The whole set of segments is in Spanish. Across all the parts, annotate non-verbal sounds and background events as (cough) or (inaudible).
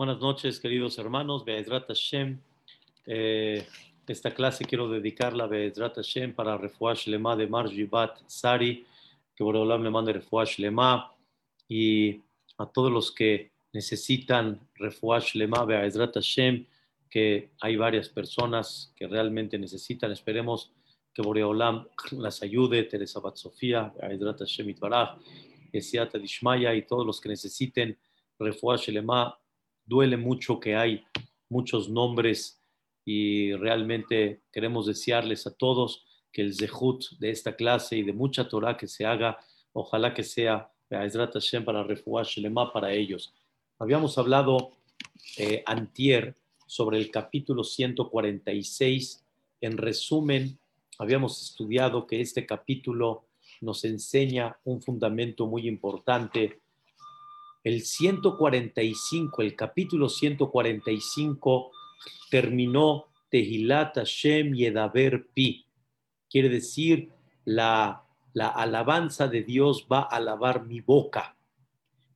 Buenas noches, queridos hermanos. Be'ezrat Hashem. Eh, esta clase quiero dedicarla a Be'ezrat Hashem para Refuash Lema de Marjibat Sari, que Boreolam le mande Refuash Lema y a todos los que necesitan Refuash Lema Be'ezrat Hashem, que hay varias personas que realmente necesitan. Esperemos que Boreolam las ayude, Teresa Bat Sofía, Be'ezrat Hashem Itbaraj, Esiata Dishmaya y todos los que necesiten Refuash Lema duele mucho que hay muchos nombres y realmente queremos desearles a todos que el zehut de esta clase y de mucha Torah que se haga, ojalá que sea para refugiar Shelema para ellos. Habíamos hablado eh, antier sobre el capítulo 146. En resumen, habíamos estudiado que este capítulo nos enseña un fundamento muy importante el 145, el capítulo 145 terminó Tehilat Hashem Yedaber Pi. Quiere decir, la, la alabanza de Dios va a alabar mi boca.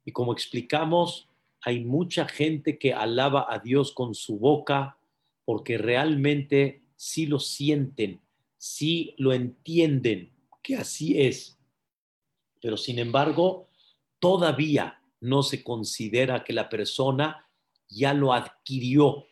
Y como explicamos, hay mucha gente que alaba a Dios con su boca porque realmente sí lo sienten, sí lo entienden, que así es. Pero sin embargo, todavía no se considera que la persona ya lo adquirió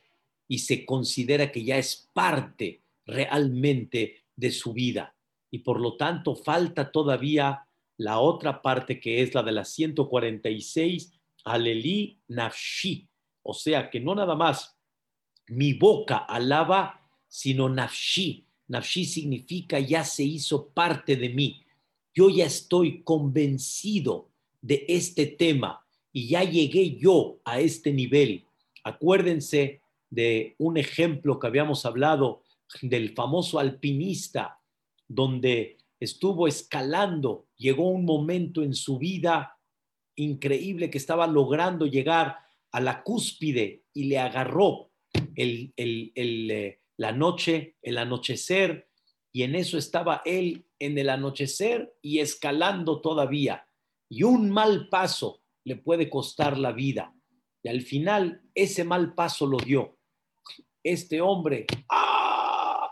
y se considera que ya es parte realmente de su vida. Y por lo tanto falta todavía la otra parte que es la de la 146, Aleli Nafshi. O sea que no nada más mi boca alaba, sino Nafshi. Nafshi significa ya se hizo parte de mí. Yo ya estoy convencido de este tema y ya llegué yo a este nivel. Acuérdense de un ejemplo que habíamos hablado del famoso alpinista, donde estuvo escalando, llegó un momento en su vida increíble que estaba logrando llegar a la cúspide y le agarró el, eh, la noche, el anochecer, y en eso estaba él en el anochecer y escalando todavía. Y un mal paso le puede costar la vida. Y al final ese mal paso lo dio. Este hombre, ¡ah!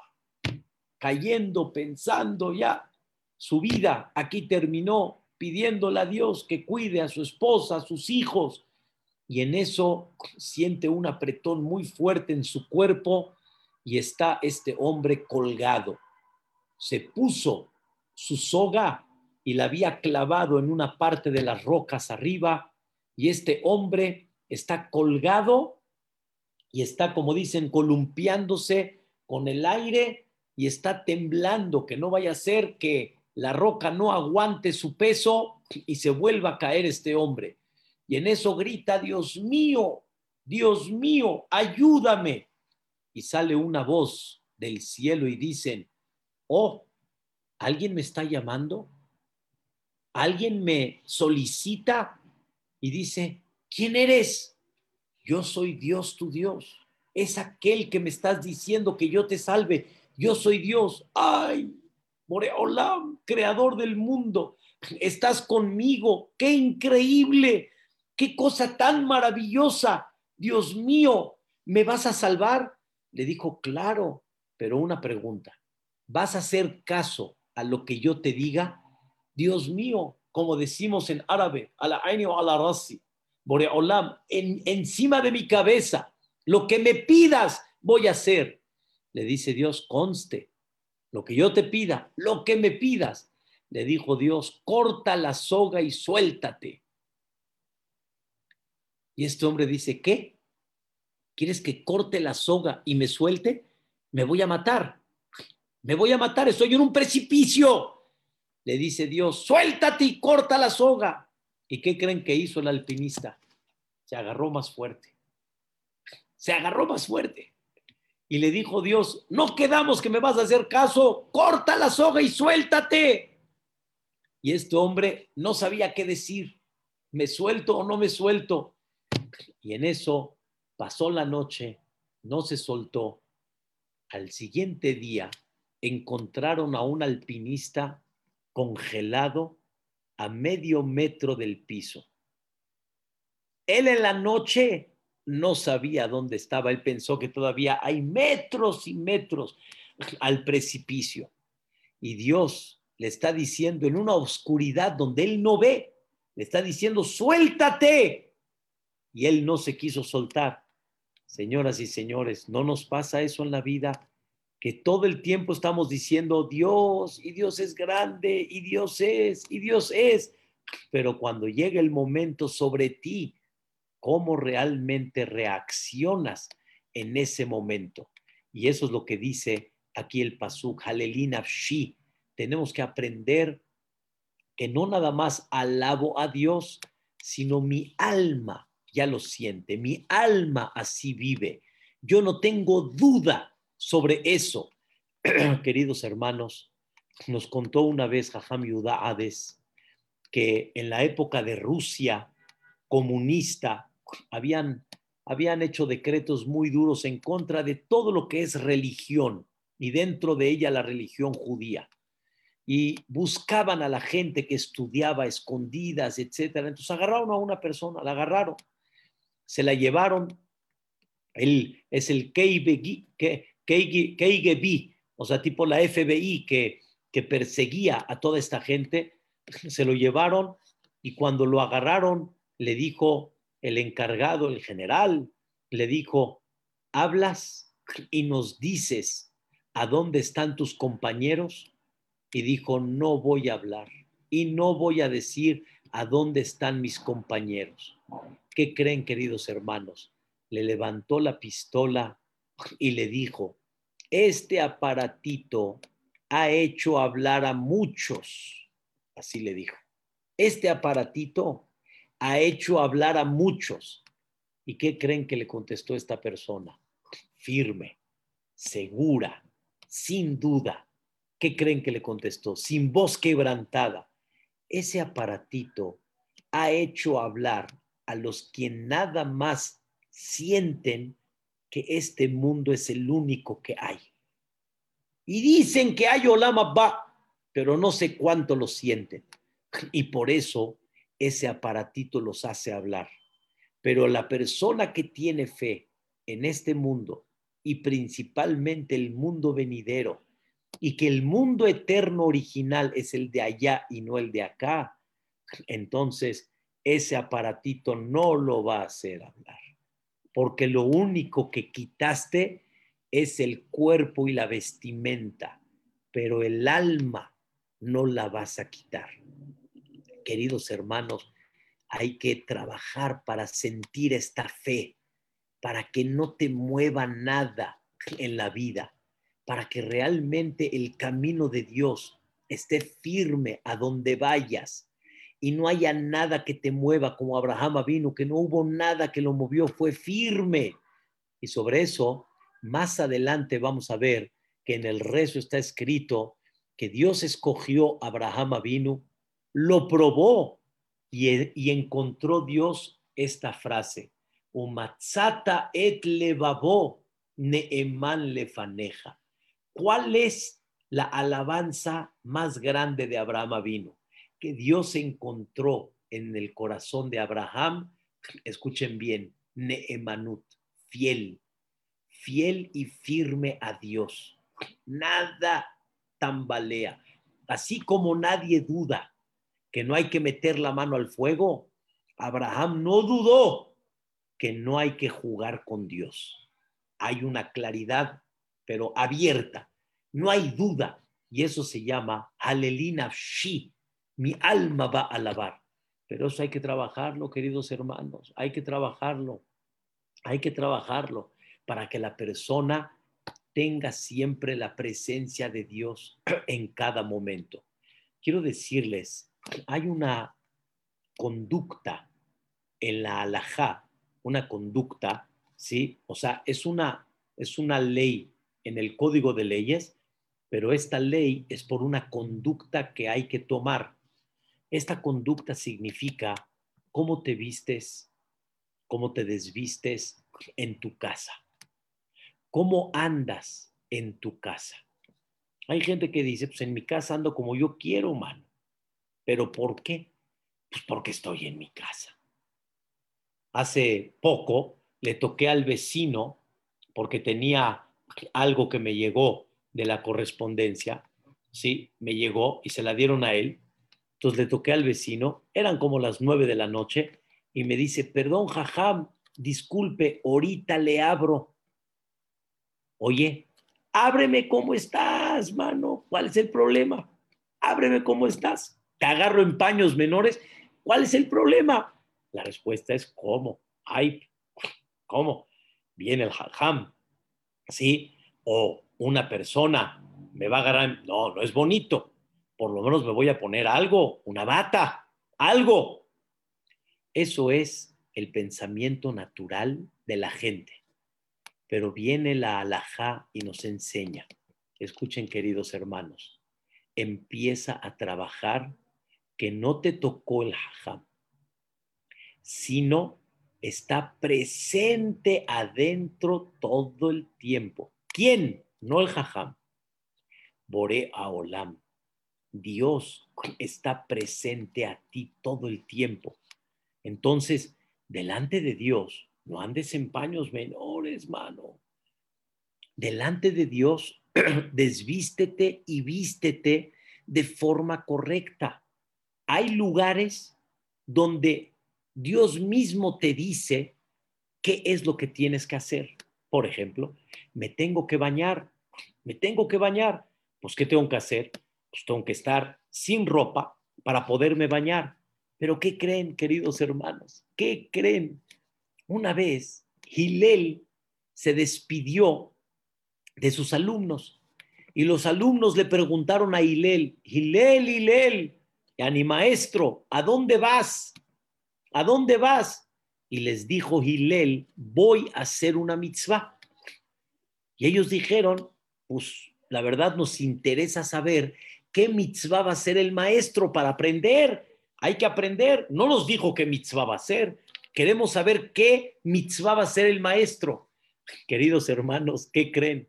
cayendo, pensando ya, su vida aquí terminó, pidiéndole a Dios que cuide a su esposa, a sus hijos. Y en eso siente un apretón muy fuerte en su cuerpo y está este hombre colgado. Se puso su soga y la había clavado en una parte de las rocas arriba y este hombre está colgado y está, como dicen, columpiándose con el aire y está temblando, que no vaya a ser que la roca no aguante su peso y se vuelva a caer este hombre. Y en eso grita, Dios mío, Dios mío, ayúdame. Y sale una voz del cielo y dicen, oh, ¿alguien me está llamando? Alguien me solicita y dice, ¿quién eres? Yo soy Dios tu Dios. Es aquel que me estás diciendo que yo te salve. Yo soy Dios. Ay, Moreolam, creador del mundo. Estás conmigo. Qué increíble. Qué cosa tan maravillosa. Dios mío, ¿me vas a salvar? Le dijo, claro, pero una pregunta. ¿Vas a hacer caso a lo que yo te diga? Dios mío, como decimos en árabe, a la aini o a la rasi, Boreolam, en, encima de mi cabeza, lo que me pidas voy a hacer. Le dice Dios, conste, lo que yo te pida, lo que me pidas. Le dijo Dios, corta la soga y suéltate. Y este hombre dice, ¿qué? ¿Quieres que corte la soga y me suelte? Me voy a matar. Me voy a matar, estoy en un precipicio le dice Dios, suéltate y corta la soga. ¿Y qué creen que hizo el alpinista? Se agarró más fuerte. Se agarró más fuerte. Y le dijo Dios, no quedamos que me vas a hacer caso, corta la soga y suéltate. Y este hombre no sabía qué decir, me suelto o no me suelto. Y en eso pasó la noche, no se soltó. Al siguiente día encontraron a un alpinista congelado a medio metro del piso. Él en la noche no sabía dónde estaba, él pensó que todavía hay metros y metros al precipicio. Y Dios le está diciendo en una oscuridad donde él no ve, le está diciendo, suéltate. Y él no se quiso soltar. Señoras y señores, ¿no nos pasa eso en la vida? Que todo el tiempo estamos diciendo Dios, y Dios es grande, y Dios es, y Dios es. Pero cuando llega el momento sobre ti, ¿cómo realmente reaccionas en ese momento? Y eso es lo que dice aquí el Pasuk, Halelina Shi. Tenemos que aprender que no nada más alabo a Dios, sino mi alma ya lo siente, mi alma así vive. Yo no tengo duda sobre eso. (clears throat) Queridos hermanos, nos contó una vez Jajam Yudá Hades que en la época de Rusia comunista habían, habían hecho decretos muy duros en contra de todo lo que es religión y dentro de ella la religión judía. Y buscaban a la gente que estudiaba escondidas, etcétera. Entonces agarraron a una persona, la agarraron se la llevaron, él es el KGB, o sea, tipo la FBI que, que perseguía a toda esta gente, se lo llevaron y cuando lo agarraron, le dijo el encargado, el general, le dijo, hablas y nos dices a dónde están tus compañeros. Y dijo, no voy a hablar y no voy a decir a dónde están mis compañeros. ¿Qué creen, queridos hermanos? Le levantó la pistola y le dijo, este aparatito ha hecho hablar a muchos. Así le dijo. Este aparatito ha hecho hablar a muchos. ¿Y qué creen que le contestó esta persona? Firme, segura, sin duda. ¿Qué creen que le contestó? Sin voz quebrantada. Ese aparatito ha hecho hablar a los que nada más sienten que este mundo es el único que hay. Y dicen que hay Olama Ba, pero no sé cuánto lo sienten. Y por eso ese aparatito los hace hablar. Pero la persona que tiene fe en este mundo y principalmente el mundo venidero y que el mundo eterno original es el de allá y no el de acá, entonces ese aparatito no lo va a hacer hablar, porque lo único que quitaste es el cuerpo y la vestimenta, pero el alma no la vas a quitar. Queridos hermanos, hay que trabajar para sentir esta fe, para que no te mueva nada en la vida, para que realmente el camino de Dios esté firme a donde vayas y no haya nada que te mueva como Abraham vino, que no hubo nada que lo movió, fue firme. Y sobre eso, más adelante vamos a ver que en el rezo está escrito que Dios escogió a Abraham vino, lo probó y, y encontró Dios esta frase, Umatzata et levabo neeman lefaneja. ¿Cuál es la alabanza más grande de Abraham vino? Que Dios encontró en el corazón de Abraham, escuchen bien, Neemanut, fiel, fiel y firme a Dios. Nada tambalea. Así como nadie duda que no hay que meter la mano al fuego, Abraham no dudó que no hay que jugar con Dios. Hay una claridad, pero abierta. No hay duda. Y eso se llama Alelina Shi, mi alma va a alabar. Pero eso hay que trabajarlo, queridos hermanos, hay que trabajarlo, hay que trabajarlo para que la persona tenga siempre la presencia de Dios (clears throat) en cada momento. Quiero decirles, hay una conducta en la alajá, una conducta, ¿sí? O sea, es una, es una ley en el código de leyes, pero esta ley es por una conducta que hay que tomar. Esta conducta significa cómo te vistes, cómo te desvistes en tu casa, cómo andas en tu casa. Hay gente que dice, pues en mi casa ando como yo quiero, mano. ¿Pero por qué? Pues porque estoy en mi casa. Hace poco le toqué al vecino porque tenía algo que me llegó de la correspondencia, ¿sí? Me llegó y se la dieron a él. Entonces le toqué al vecino, eran como las nueve de la noche, y me dice, perdón, jajam, disculpe, ahorita le abro. Oye, ábreme cómo estás, mano. ¿Cuál es el problema? Ábreme cómo estás. Te agarro en paños menores. ¿Cuál es el problema? La respuesta es ¿cómo? Ay, ¿cómo? Viene el jajam, ¿sí? O una persona me va a agarrar, no, no es bonito. Por lo menos me voy a poner algo, una bata, algo. Eso es el pensamiento natural de la gente. Pero viene la alajá y nos enseña. Escuchen, queridos hermanos, empieza a trabajar que no te tocó el jajam, sino está presente adentro todo el tiempo. ¿Quién? No el jajam. Bore Olam. Dios está presente a ti todo el tiempo. Entonces, delante de Dios, no andes en paños menores, mano. Delante de Dios, (clears throat) desvístete y vístete de forma correcta. Hay lugares donde Dios mismo te dice qué es lo que tienes que hacer. Por ejemplo, me tengo que bañar, me tengo que bañar. Pues, ¿qué tengo que hacer? Pues tengo que estar sin ropa para poderme bañar. Pero ¿qué creen, queridos hermanos? ¿Qué creen? Una vez, Gilel se despidió de sus alumnos y los alumnos le preguntaron a Hilel, Hilel, Hilel, mi maestro, ¿a dónde vas? ¿A dónde vas? Y les dijo Hilel, voy a hacer una mitzvah. Y ellos dijeron, pues la verdad nos interesa saber qué mitzvah va a ser el maestro para aprender. Hay que aprender. No nos dijo qué mitzvah va a ser. Queremos saber qué mitzvah va a ser el maestro. Queridos hermanos, ¿qué creen?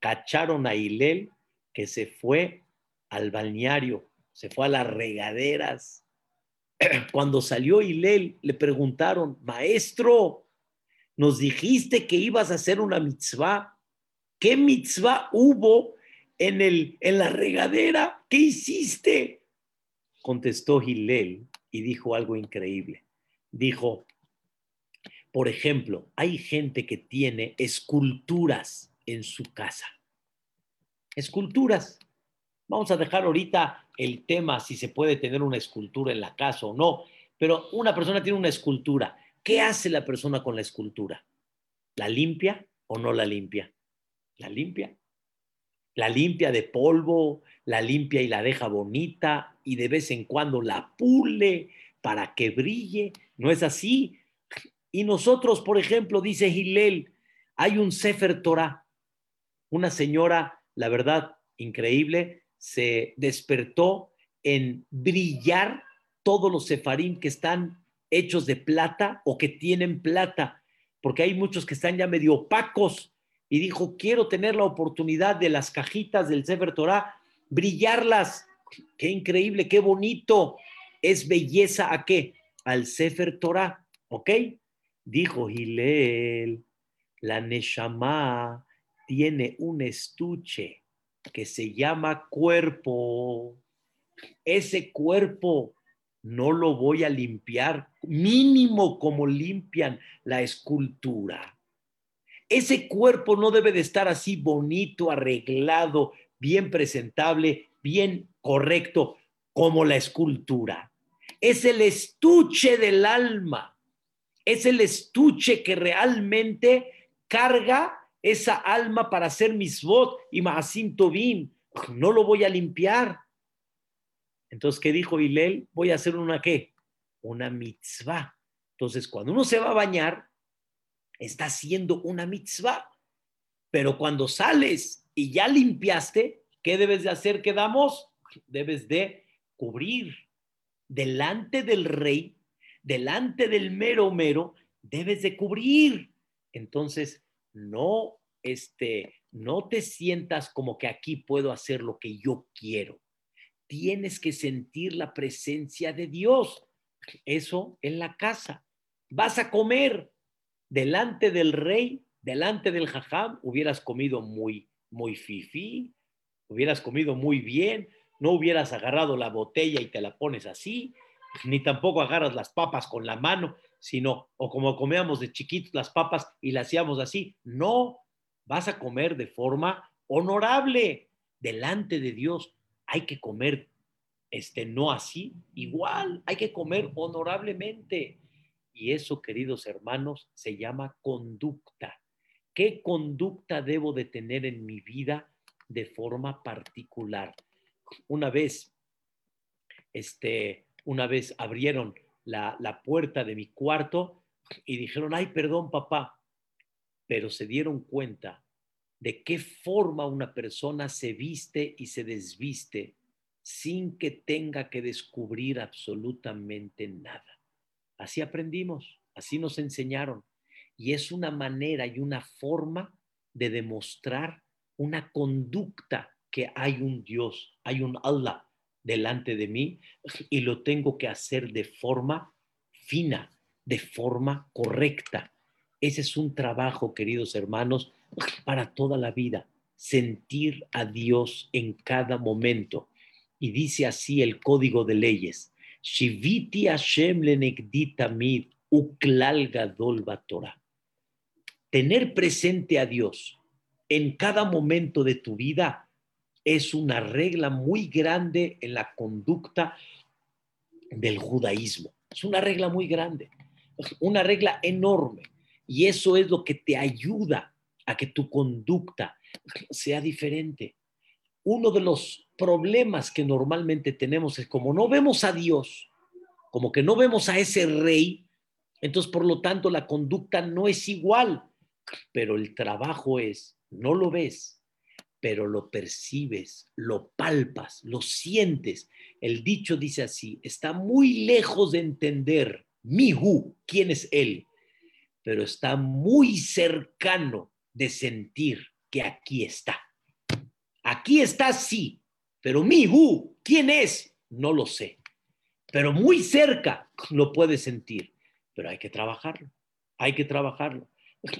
Cacharon a Hilel que se fue al balneario, se fue a las regaderas (clears throat) cuando salió Hilel, le preguntaron, maestro, nos dijiste que ibas a hacer una mitzvah. ¿Qué mitzvah hubo en, el, en la regadera? ¿Qué hiciste? Contestó Hilel y dijo algo increíble. Dijo, por ejemplo, hay gente que tiene esculturas en su casa. Esculturas. Vamos a dejar ahorita el tema si se puede tener una escultura en la casa o no, pero una persona tiene una escultura. ¿Qué hace la persona con la escultura? ¿La limpia o no la limpia? La limpia. La limpia de polvo, la limpia y la deja bonita y de vez en cuando la pule para que brille. ¿No es así? Y nosotros, por ejemplo, dice Gilel, hay un Sefer Torah, una señora, la verdad, increíble, se despertó en brillar todos los sefarim que están hechos de plata o que tienen plata, porque hay muchos que están ya medio opacos. Y dijo, quiero tener la oportunidad de las cajitas del Sefer Torah, brillarlas. Qué increíble, qué bonito. Es belleza a qué? Al Sefer Torah, ¿ok? Dijo Gilel, la Neshama tiene un estuche que se llama cuerpo. Ese cuerpo no lo voy a limpiar mínimo como limpian la escultura. Ese cuerpo no debe de estar así bonito, arreglado, bien presentable, bien correcto como la escultura. Es el estuche del alma. Es el estuche que realmente carga esa alma para hacer misbot y maasim tobim. No lo voy a limpiar. Entonces, ¿qué dijo Hilel? Voy a hacer una qué? Una mitzvah. Entonces, cuando uno se va a bañar, está haciendo una mitzvah. Pero cuando sales y ya limpiaste, ¿qué debes de hacer? ¿Qué damos? Debes de cubrir delante del rey, delante del mero mero, debes de cubrir. Entonces, no, este, no te sientas como que aquí puedo hacer lo que yo quiero. Tienes que sentir la presencia de Dios. Eso en la casa. Vas a comer. Delante del rey, delante del jajam, hubieras comido muy, muy fifí, hubieras comido muy bien, no hubieras agarrado la botella y te la pones así, ni tampoco agarras las papas con la mano, sino, o como comíamos de chiquitos las papas y las hacíamos así. No, vas a comer de forma honorable delante de Dios. Hay que comer, este, no así, igual, hay que comer honorablemente. Y eso, queridos hermanos, se llama conducta. ¿Qué conducta debo de tener en mi vida de forma particular? Una vez, este, una vez abrieron la, la puerta de mi cuarto y dijeron, ay, perdón, papá, pero se dieron cuenta de qué forma una persona se viste y se desviste sin que tenga que descubrir absolutamente nada. Así aprendimos, así nos enseñaron. Y es una manera y una forma de demostrar una conducta que hay un Dios, hay un Allah delante de mí y lo tengo que hacer de forma fina, de forma correcta. Ese es un trabajo, queridos hermanos, para toda la vida, sentir a Dios en cada momento. Y dice así el código de leyes, Shiviti Hashem mid uklal gadol Torah. Tener presente a Dios en cada momento de tu vida es una regla muy grande en la conducta del judaísmo. Es una regla muy grande, una regla enorme. Y eso es lo que te ayuda a que tu conducta sea diferente. Uno de los problemas que normalmente tenemos es como no vemos a Dios, como que no vemos a ese rey, entonces por lo tanto la conducta no es igual, pero el trabajo es, no lo ves, pero lo percibes, lo palpas, lo sientes. El dicho dice así, está muy lejos de entender Mihu, quién es él, pero está muy cercano de sentir que aquí está. Aquí está, sí, pero mi ¿quién es? No lo sé. Pero muy cerca lo puede sentir, pero hay que trabajarlo, hay que trabajarlo.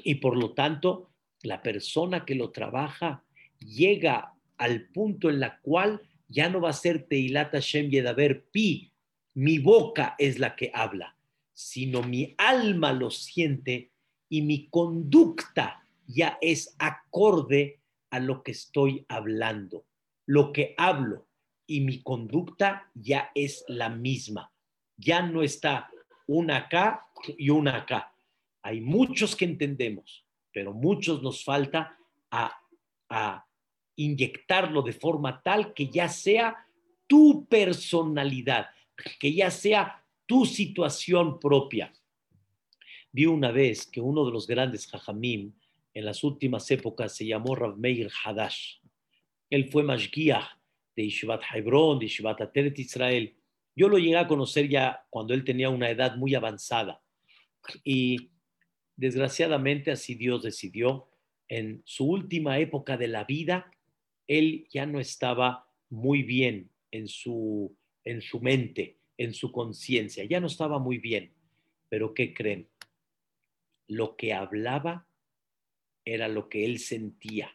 Y por lo tanto, la persona que lo trabaja llega al punto en la cual ya no va a ser Teilata Shem Yedaber Pi, mi boca es la que habla, sino mi alma lo siente y mi conducta ya es acorde a lo que estoy hablando. Lo que hablo y mi conducta ya es la misma. Ya no está una acá y una acá. Hay muchos que entendemos, pero muchos nos falta a, a inyectarlo de forma tal que ya sea tu personalidad, que ya sea tu situación propia. Vi una vez que uno de los grandes jajamim en las últimas épocas se llamó Rav Meir Hadash. Él fue Mashgiach de Yeshivat Hebron, de Yeshivat Ateret Israel. Yo lo llegué a conocer ya cuando él tenía una edad muy avanzada. Y desgraciadamente así Dios decidió. En su última época de la vida, él ya no estaba muy bien en su, en su mente, en su conciencia. Ya no estaba muy bien. Pero ¿qué creen? Lo que hablaba era lo que él sentía.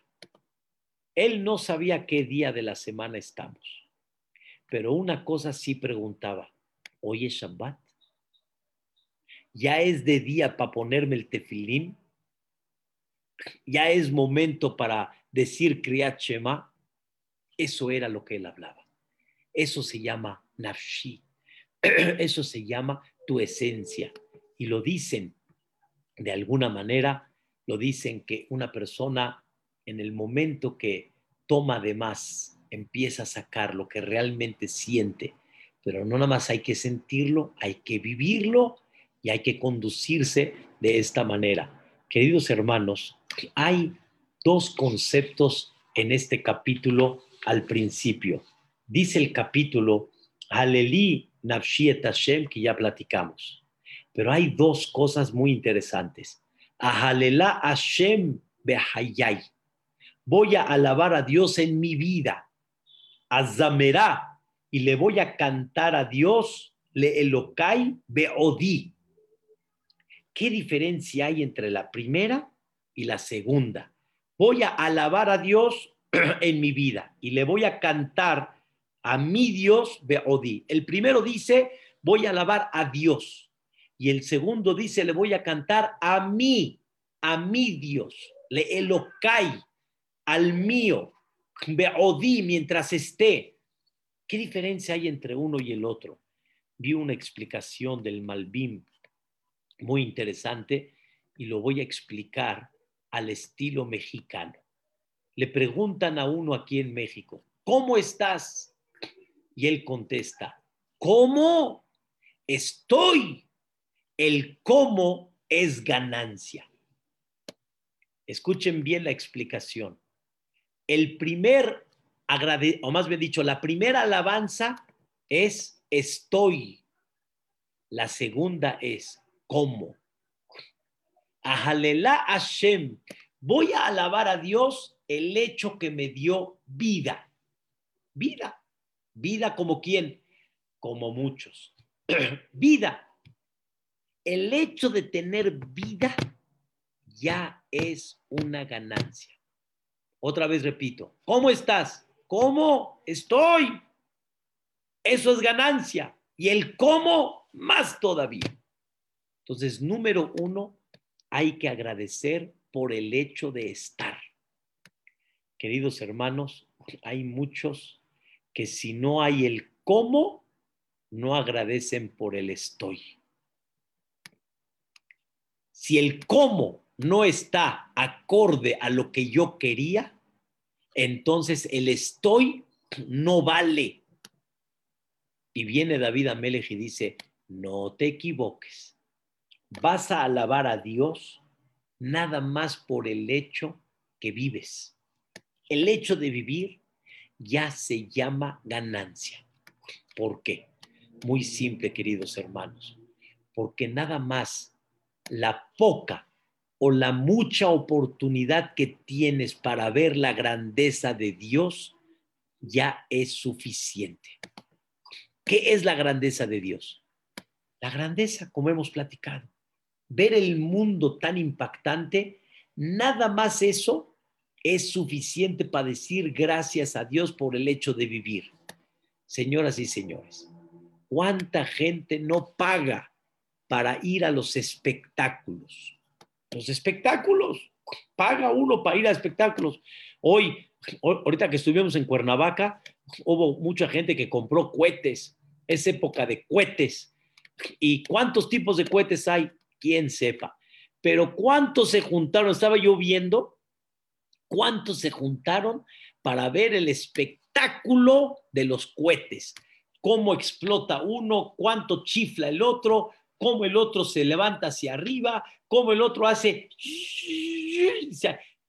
Él no sabía qué día de la semana estamos, pero una cosa sí preguntaba, ¿hoy es Shabbat? ¿Ya es de día para ponerme el tefilín? ¿Ya es momento para decir Kriyat Shema? Eso era lo que él hablaba. Eso se llama nafshi. (clears throat) Eso se llama tu esencia. Y lo dicen de alguna manera lo dicen que una persona en el momento que toma de más, empieza a sacar lo que realmente siente, pero no nada más hay que sentirlo, hay que vivirlo y hay que conducirse de esta manera. Queridos hermanos, hay dos conceptos en este capítulo al principio. Dice el capítulo, Aleli Nafshiet Hashem, que ya platicamos. Pero hay dos cosas muy interesantes. Ahalela Hashem behayay. Voy a alabar a Dios en mi vida. Azamerá. Y le voy a cantar a Dios le elokai beodi. ¿Qué ¿qué diferencia hay entre la primera y la segunda? Voy a alabar a Dios (clears throat) en mi vida y le voy a cantar a mi Dios Beodí. El primero dice, voy a alabar a Dios. Y el segundo dice, le voy a cantar a mí, a mi Dios, le elocai, al mío, Beodí, mientras esté. ¿Qué diferencia hay entre uno y el otro? Vi una explicación del Malbim muy interesante y lo voy a explicar al estilo mexicano. Le preguntan a uno aquí en México, ¿cómo estás? Y él contesta, ¿cómo? Estoy. El cómo es ganancia. Escuchen bien la explicación. El primer, o más bien dicho, la primera alabanza es estoy. La segunda es cómo. Ajalela Hashem. Voy a alabar a Dios el hecho que me dio vida. Vida. Vida como quién? Como muchos. (clears throat) vida. El hecho de tener vida ya es una ganancia. Otra vez repito, ¿cómo estás? ¿Cómo estoy? Eso es ganancia. Y el cómo más todavía. Entonces, número uno, hay que agradecer por el hecho de estar. Queridos hermanos, hay muchos que si no hay el cómo, no agradecen por el estoy. Si el cómo no está acorde a lo que yo quería, entonces el estoy no vale. Y viene David Amelech y dice, no te equivoques vas a alabar a Dios nada más por el hecho que vives. El hecho de vivir ya se llama ganancia. ¿Por qué? Muy simple, queridos hermanos. Porque nada más la poca o la mucha oportunidad que tienes para ver la grandeza de Dios ya es suficiente. ¿Qué es la grandeza de Dios? La grandeza, como hemos platicado, ver el mundo tan impactante, nada más eso es suficiente para decir gracias a Dios por el hecho de vivir. Señoras y señores, ¿cuánta gente no paga para ir a los espectáculos? Los espectáculos, paga uno para ir a espectáculos. Hoy, ahorita que estuvimos en Cuernavaca, hubo mucha gente que compró cohetes, es época de cohetes. ¿Y cuántos tipos de cohetes hay? quién sepa. Pero ¿cuántos se juntaron? Estaba yo viendo cuántos se juntaron para ver el espectáculo de los cohetes. Cómo explota uno, cuánto chifla el otro, cómo el otro se levanta hacia arriba, cómo el otro hace...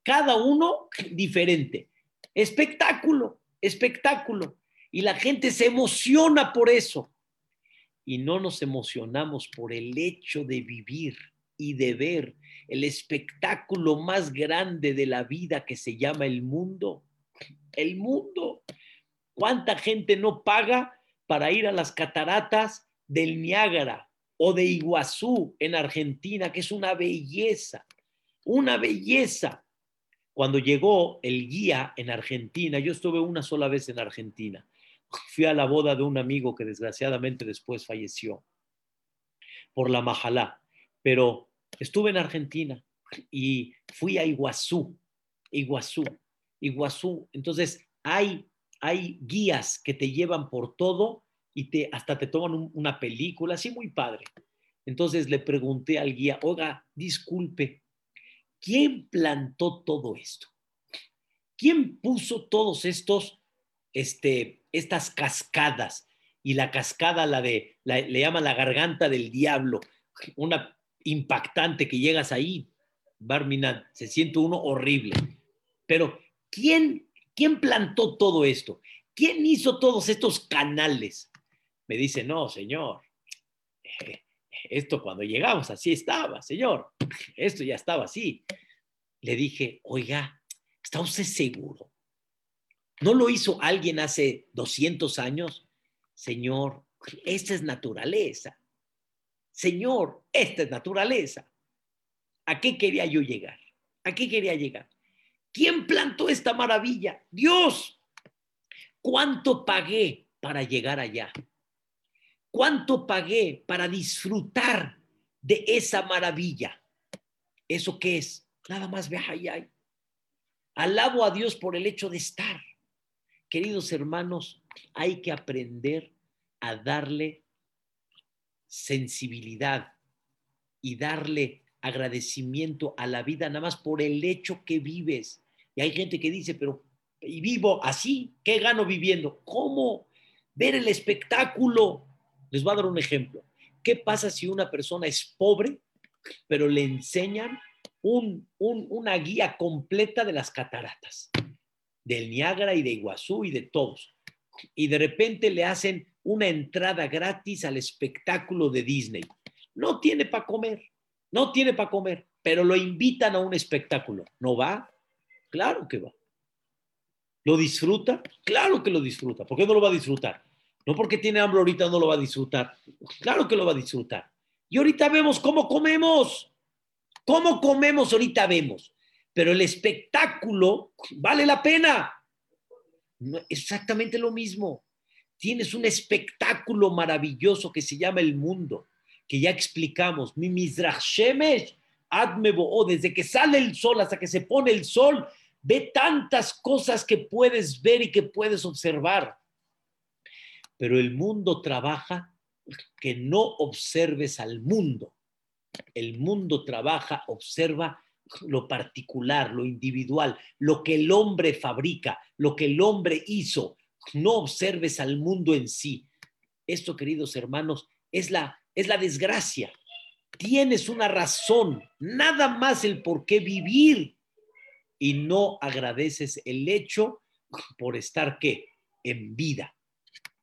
cada uno diferente. Espectáculo, espectáculo. Y la gente se emociona por eso y no nos emocionamos por el hecho de vivir y de ver el espectáculo más grande de la vida que se llama el mundo. El mundo. ¿Cuánta gente no paga para ir a las cataratas del Niágara o de Iguazú en Argentina, que es una belleza, una belleza? Cuando llegó el guía en Argentina, yo estuve una sola vez en Argentina, fui a la boda de un amigo que desgraciadamente después falleció por la majalá, pero estuve en Argentina y fui a Iguazú, Iguazú, Iguazú. Entonces hay, hay guías que te llevan por todo y te, hasta te toman una película, así muy padre. Entonces le pregunté al guía, oiga, disculpe, ¿quién plantó todo esto? ¿Quién puso todos estos este, estas cascadas. Y la cascada, la de, le llaman la garganta del diablo, una impactante que llegas ahí, Barminan, se siente uno horrible. Pero, ¿quién, ¿quién plantó todo esto? ¿Quién hizo todos estos canales? Me dice, no, señor, esto cuando llegamos así estaba, señor, esto ya estaba así. Le dije, oiga, ¿está usted seguro? ¿No lo hizo alguien hace 200 años? Señor, esta es naturaleza. Señor, esta es naturaleza. ¿A qué quería yo llegar? ¿A qué quería llegar? ¿Quién plantó esta maravilla? Dios. ¿Cuánto pagué para llegar allá? ¿Cuánto pagué para disfrutar de esa maravilla? ¿Eso qué es? Nada más ahí. Alabo a Dios por el hecho de estar. Queridos hermanos, hay que aprender a darle sensibilidad y darle agradecimiento a la vida nada más por el hecho que vives. Y hay gente que dice, pero y vivo así, ¿qué gano viviendo? ¿Cómo? Ver el espectáculo. Les voy a dar un ejemplo. ¿Qué pasa si una persona es pobre, pero le enseñan una guía completa de las cataratas, del Niágara y de Iguazú y de todos? Y de repente le hacen una entrada gratis al espectáculo de Disney. No tiene para comer, no tiene para comer, pero lo invitan a un espectáculo. ¿No va? Claro que va. ¿Lo disfruta? Claro que lo disfruta. ¿Por qué no lo va a disfrutar? No porque tiene hambre ahorita no lo va a disfrutar. Claro que lo va a disfrutar. Y ahorita vemos cómo comemos. ¿Cómo comemos? Ahorita vemos. Pero el espectáculo vale la pena. exactamente lo mismo tienes un espectáculo maravilloso que se llama el mundo, que ya explicamos. Mi Mizrach Admebo, desde que sale el sol hasta que se pone el sol, ve tantas cosas que puedes ver y que puedes observar. Pero el mundo trabaja que no observes al mundo. El mundo trabaja, observa lo particular, lo individual, lo que el hombre fabrica, lo que el hombre hizo, no observes al mundo en sí. Esto, queridos hermanos, es la, es la desgracia. Tienes una razón, nada más el por qué vivir y no agradeces el hecho por estar qué? En vida,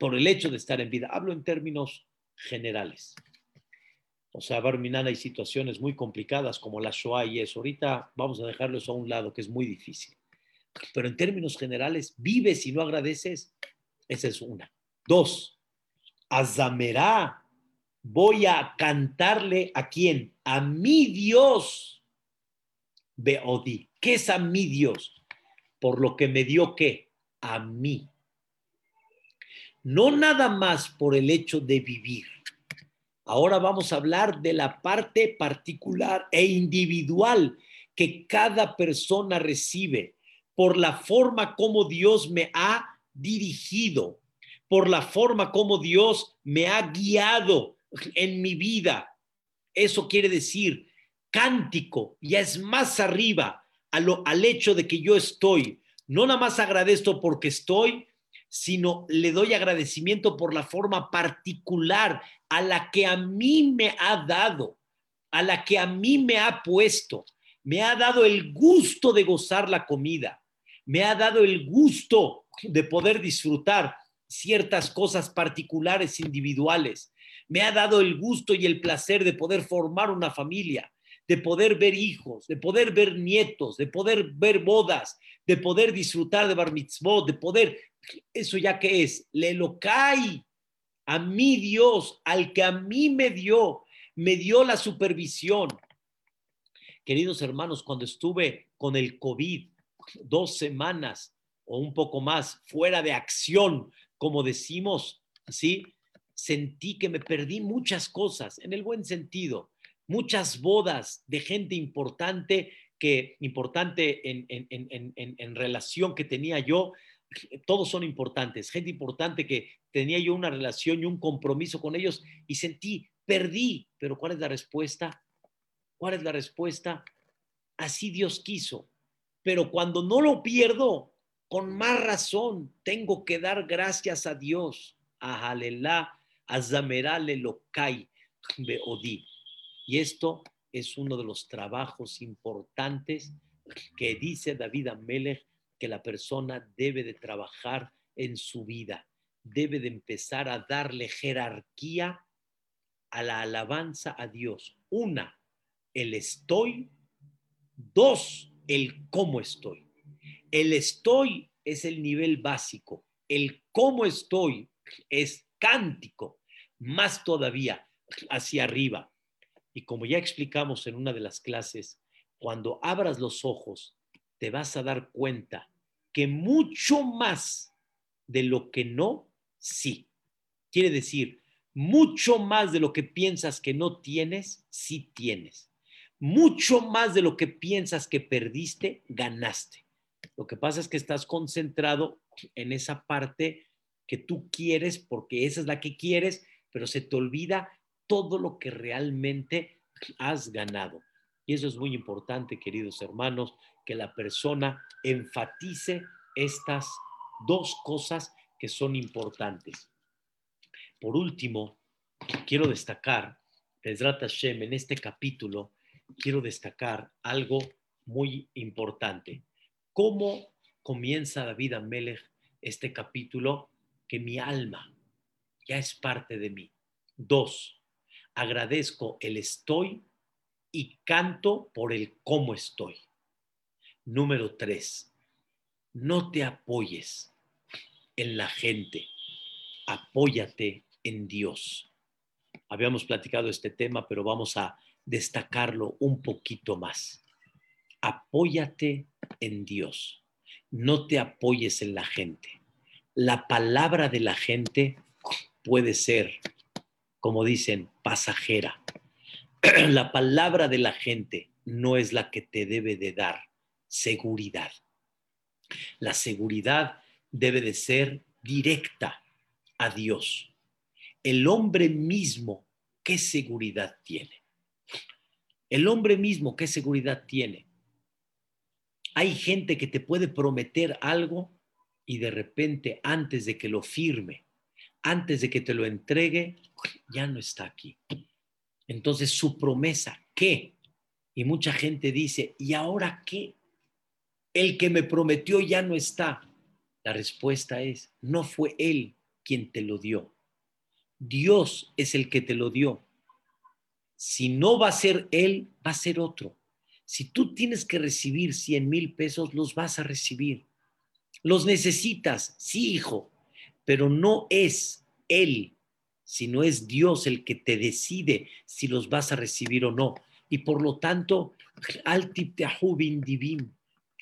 por el hecho de estar en vida. Hablo en términos generales. O sea, Barminana hay situaciones muy complicadas como la Shoah y eso. Ahorita vamos a dejarlo eso a un lado, que es muy difícil. Pero en términos generales, vives y no agradeces. Esa es una. Dos, Azamerá, voy a cantarle a quién? A mi Dios. Beodi. ¿Qué es a mi Dios? Por lo que me dio qué? A mí. No nada más por el hecho de vivir. Ahora vamos a hablar de la parte particular e individual que cada persona recibe por la forma como Dios me ha dirigido, por la forma como Dios me ha guiado en mi vida. Eso quiere decir, cántico ya es más arriba al hecho de que yo estoy. No nada más agradezco porque estoy, sino le doy agradecimiento por la forma particular a la que a mí me ha dado, a la que a mí me ha puesto. Me ha dado el gusto de gozar la comida me ha dado el gusto de poder disfrutar ciertas cosas particulares, individuales. Me ha dado el gusto y el placer de poder formar una familia, de poder ver hijos, de poder ver nietos, de poder ver bodas, de poder disfrutar de bar mitzvot, de poder, eso ya que es, le lo cae a mi Dios, al que a mí me dio, me dio la supervisión. Queridos hermanos, cuando estuve con el COVID, dos semanas o un poco más fuera de acción, como decimos, ¿sí? Sentí que me perdí muchas cosas, en el buen sentido, muchas bodas de gente importante que importante en, en, relación que tenía yo, todos son importantes, gente importante que tenía yo una relación y un compromiso con ellos y sentí, perdí, pero ¿cuál es la respuesta? ¿Cuál es la respuesta? Así Dios quiso. Pero cuando no lo pierdo, con más razón tengo que dar gracias a Dios. A Jalelá, a Zamerale Lokai de Odi. Y esto es uno de los trabajos importantes que dice David Amelech que la persona debe de trabajar en su vida, debe de empezar a darle jerarquía a la alabanza a Dios. Una, el estoy. Dos, el cómo estoy. El estoy es el nivel básico, el cómo estoy es cántico, más todavía hacia arriba. Y como ya explicamos en una de las clases, cuando abras los ojos, te vas a dar cuenta que mucho más de lo que no, sí. Quiere decir, mucho más de lo que piensas que no tienes, sí tienes. Mucho más de lo que piensas que perdiste, ganaste. Lo que pasa es que estás concentrado en esa parte que tú quieres porque esa es la que quieres, pero se te olvida todo lo que realmente has ganado. Y eso es muy importante, queridos hermanos, que la persona enfatice estas dos cosas que son importantes. Por último, quiero destacar, Bezrat Hashem, en este capítulo, quiero destacar algo muy importante. ¿Cómo comienza David Amelech este capítulo? Que mi alma ya es parte de mí. Dos, agradezco el estoy y canto por el cómo estoy. Número tres, no te apoyes en la gente, apóyate en Dios. Habíamos platicado este tema, pero vamos a destacarlo un poquito más. Apóyate en Dios, no te apoyes en la gente. La palabra de la gente puede ser, como dicen, pasajera. (clears throat) La palabra de la gente no es la que te debe de dar seguridad. La seguridad debe de ser directa a Dios. El hombre mismo, ¿qué seguridad tiene? El hombre mismo, ¿qué seguridad tiene? Hay gente que te puede prometer algo y de repente antes de que lo firme, antes de que te lo entregue, ya no está aquí. Entonces su promesa, ¿qué? Y mucha gente dice, ¿y ahora qué? El que me prometió ya no está. La respuesta es, no fue él quien te lo dio. Dios es el que te lo dio. Si no va a ser él, va a ser otro. Si tú tienes que recibir 100 mil pesos, los vas a recibir. Los necesitas, sí, hijo, pero no es él, sino es Dios el que te decide si los vas a recibir o no. Y por lo tanto,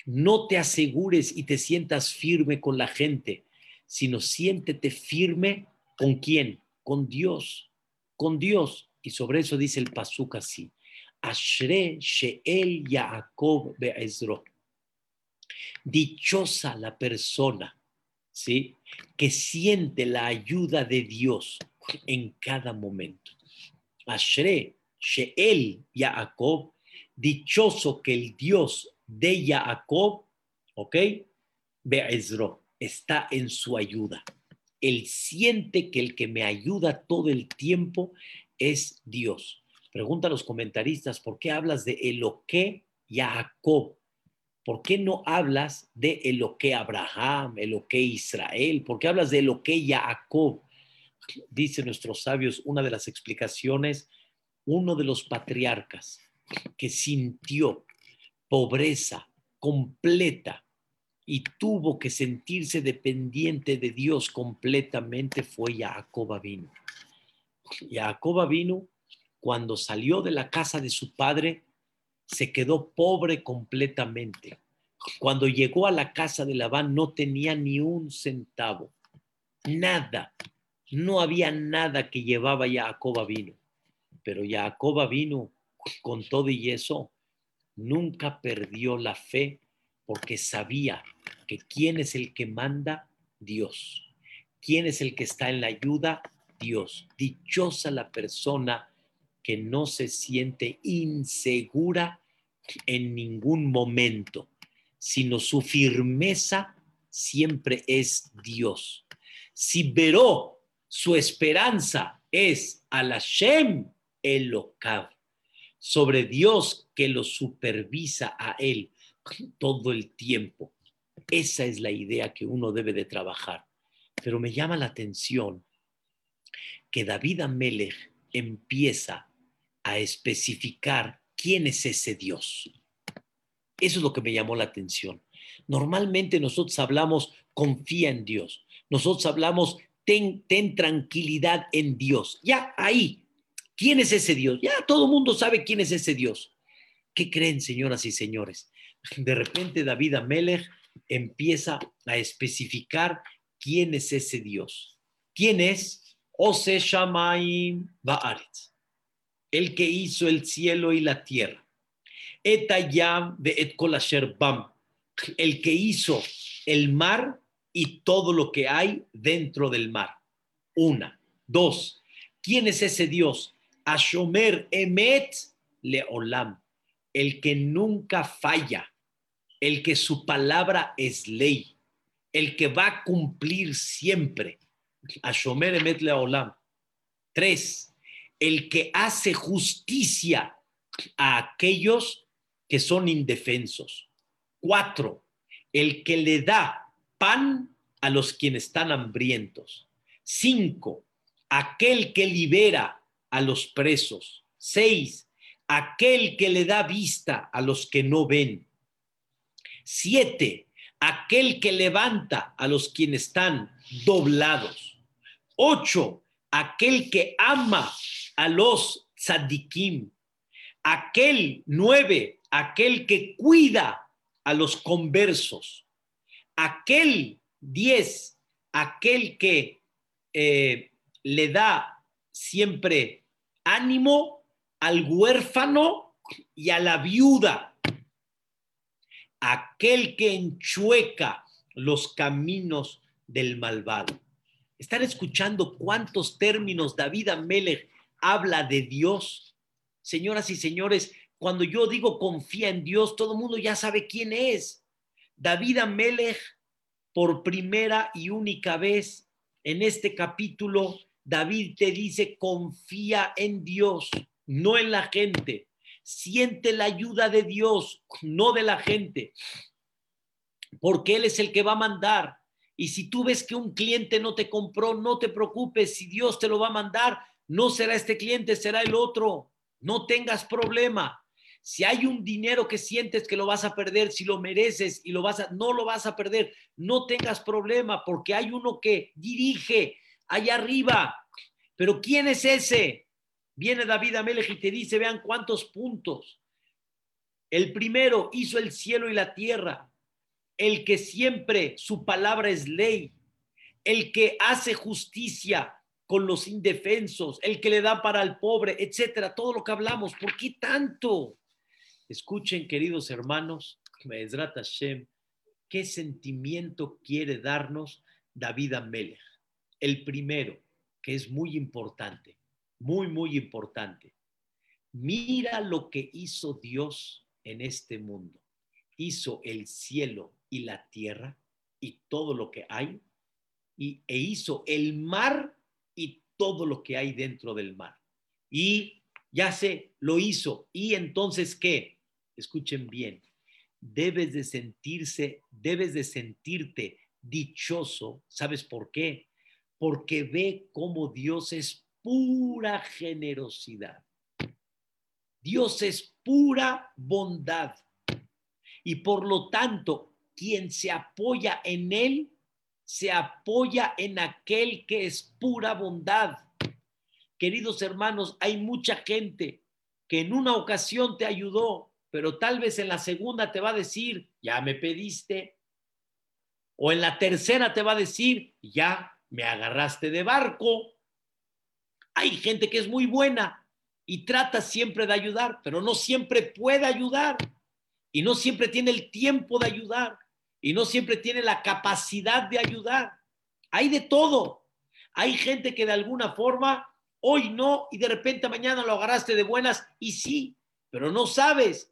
no te asegures y te sientas firme con la gente, sino siéntete firme con quién? Con Dios, con Dios. Y sobre eso dice el Pasuk así. Ashre Sheel Yaakov Be'ezro. Dichosa la persona, ¿sí? Que siente la ayuda de Dios en cada momento. Ashre Sheel Yaakov. Dichoso que el Dios de Jacob, ¿ok? Be'ezro, está en su ayuda. Él siente que el que me ayuda todo el tiempo es Dios. Pregunta a los comentaristas, ¿por qué hablas de Eloque Jacob? ¿Por qué no hablas de Eloque Abraham, Eloque Israel? ¿Por qué hablas de Eloque Jacob? Dicen nuestros sabios, una de las explicaciones, uno de los patriarcas que sintió pobreza completa y tuvo que sentirse dependiente de Dios completamente fue Jacob vino. Jacob vino cuando salió de la casa de su padre se quedó pobre completamente. Cuando llegó a la casa de Labán no tenía ni un centavo, nada. No había nada que llevaba Jacob vino. Pero Jacob vino con todo y eso nunca perdió la fe porque sabía que quién es el que manda, Dios. ¿Quién es el que está en la ayuda? Dios. Dichosa la persona que no se siente insegura en ningún momento, sino su firmeza siempre es Dios. Si veró su esperanza es al Hashem Elokav, sobre Dios que lo supervisa a él todo el tiempo. Esa es la idea que uno debe de trabajar. Pero me llama la atención que David Amelech empieza a especificar quién es ese Dios. Eso es lo que me llamó la atención. Normalmente nosotros hablamos, confía en Dios. Nosotros hablamos, ten, ten tranquilidad en Dios. Ya ahí ¿Quién es ese Dios? Ya todo el mundo sabe quién es ese Dios. ¿Qué creen, señoras y señores? (laughs) De repente David Amelech empieza a especificar quién es ese Dios. ¿Quién es? Ose Shamaim Baaretz, el que hizo el cielo y la tierra. Etayam de el que hizo el mar y todo lo que hay dentro del mar. Una. Dos. ¿Quién es ese Dios? Ashomer Emet Leolam, el que nunca falla, el que su palabra es ley, el que va a cumplir siempre. Ashomer Emet Leolam. Tres. El que hace justicia a aquellos que son indefensos. Cuatro, el que le da pan a los quienes están hambrientos. Cinco, aquel que libera a los presos. Seis, aquel que le da vista a los que no ven. Siete, aquel que levanta a los quienes están doblados. Ocho, aquel que ama a los tzadikim. Aquel nueve, aquel que cuida a los conversos, aquel 10, aquel que eh, le da siempre ánimo al huérfano y a la viuda, aquel que enchueca los caminos del malvado. Están escuchando cuántos términos David Amelech habla de Dios. Señoras y señores, cuando yo digo confía en Dios, todo el mundo ya sabe quién es. David Amelech, por primera y única vez en este capítulo, David te dice, confía en Dios, no en la gente. Siente la ayuda de Dios, no de la gente, porque Él es el que va a mandar. Y si tú ves que un cliente no te compró, no te preocupes, si Dios te lo va a mandar, no será este cliente, será el otro. No tengas problema. Si hay un dinero que sientes que lo vas a perder, si lo mereces y lo vas a, no lo vas a perder, no tengas problema porque hay uno que dirige allá arriba. Pero ¿quién es ese? Viene David Amelech y te dice, vean cuántos puntos. El primero hizo el cielo y la tierra, el que siempre su palabra es ley, el que hace justicia con los indefensos, el que le da para el pobre, etcétera, todo lo que hablamos. ¿Por qué tanto? Escuchen, queridos hermanos, qué sentimiento quiere darnos David Amelech. El primero, que es muy importante, muy, muy importante. Mira lo que hizo Dios en este mundo. Hizo el cielo y la tierra y todo lo que hay, y, e hizo el mar y todo lo que hay dentro del mar. Y ya sé, lo hizo. ¿Y entonces qué? escuchen bien, debes de sentirse, debes de sentirte dichoso, ¿sabes por qué? Porque ve cómo Dios es pura generosidad. Dios es pura bondad. Y por lo tanto, quien se apoya en Él, se apoya en aquel que es pura bondad. Queridos hermanos, hay mucha gente que en una ocasión te ayudó, pero tal vez en la segunda te va a decir, ya me pediste, o en la tercera te va a decir, ya me agarraste de barco. Hay gente que es muy buena y trata siempre de ayudar, pero no siempre puede ayudar y no siempre tiene el tiempo de ayudar y no siempre tiene la capacidad de ayudar. Hay de todo. Hay gente que de alguna forma hoy no y de repente mañana lo agarraste de buenas y sí, pero no sabes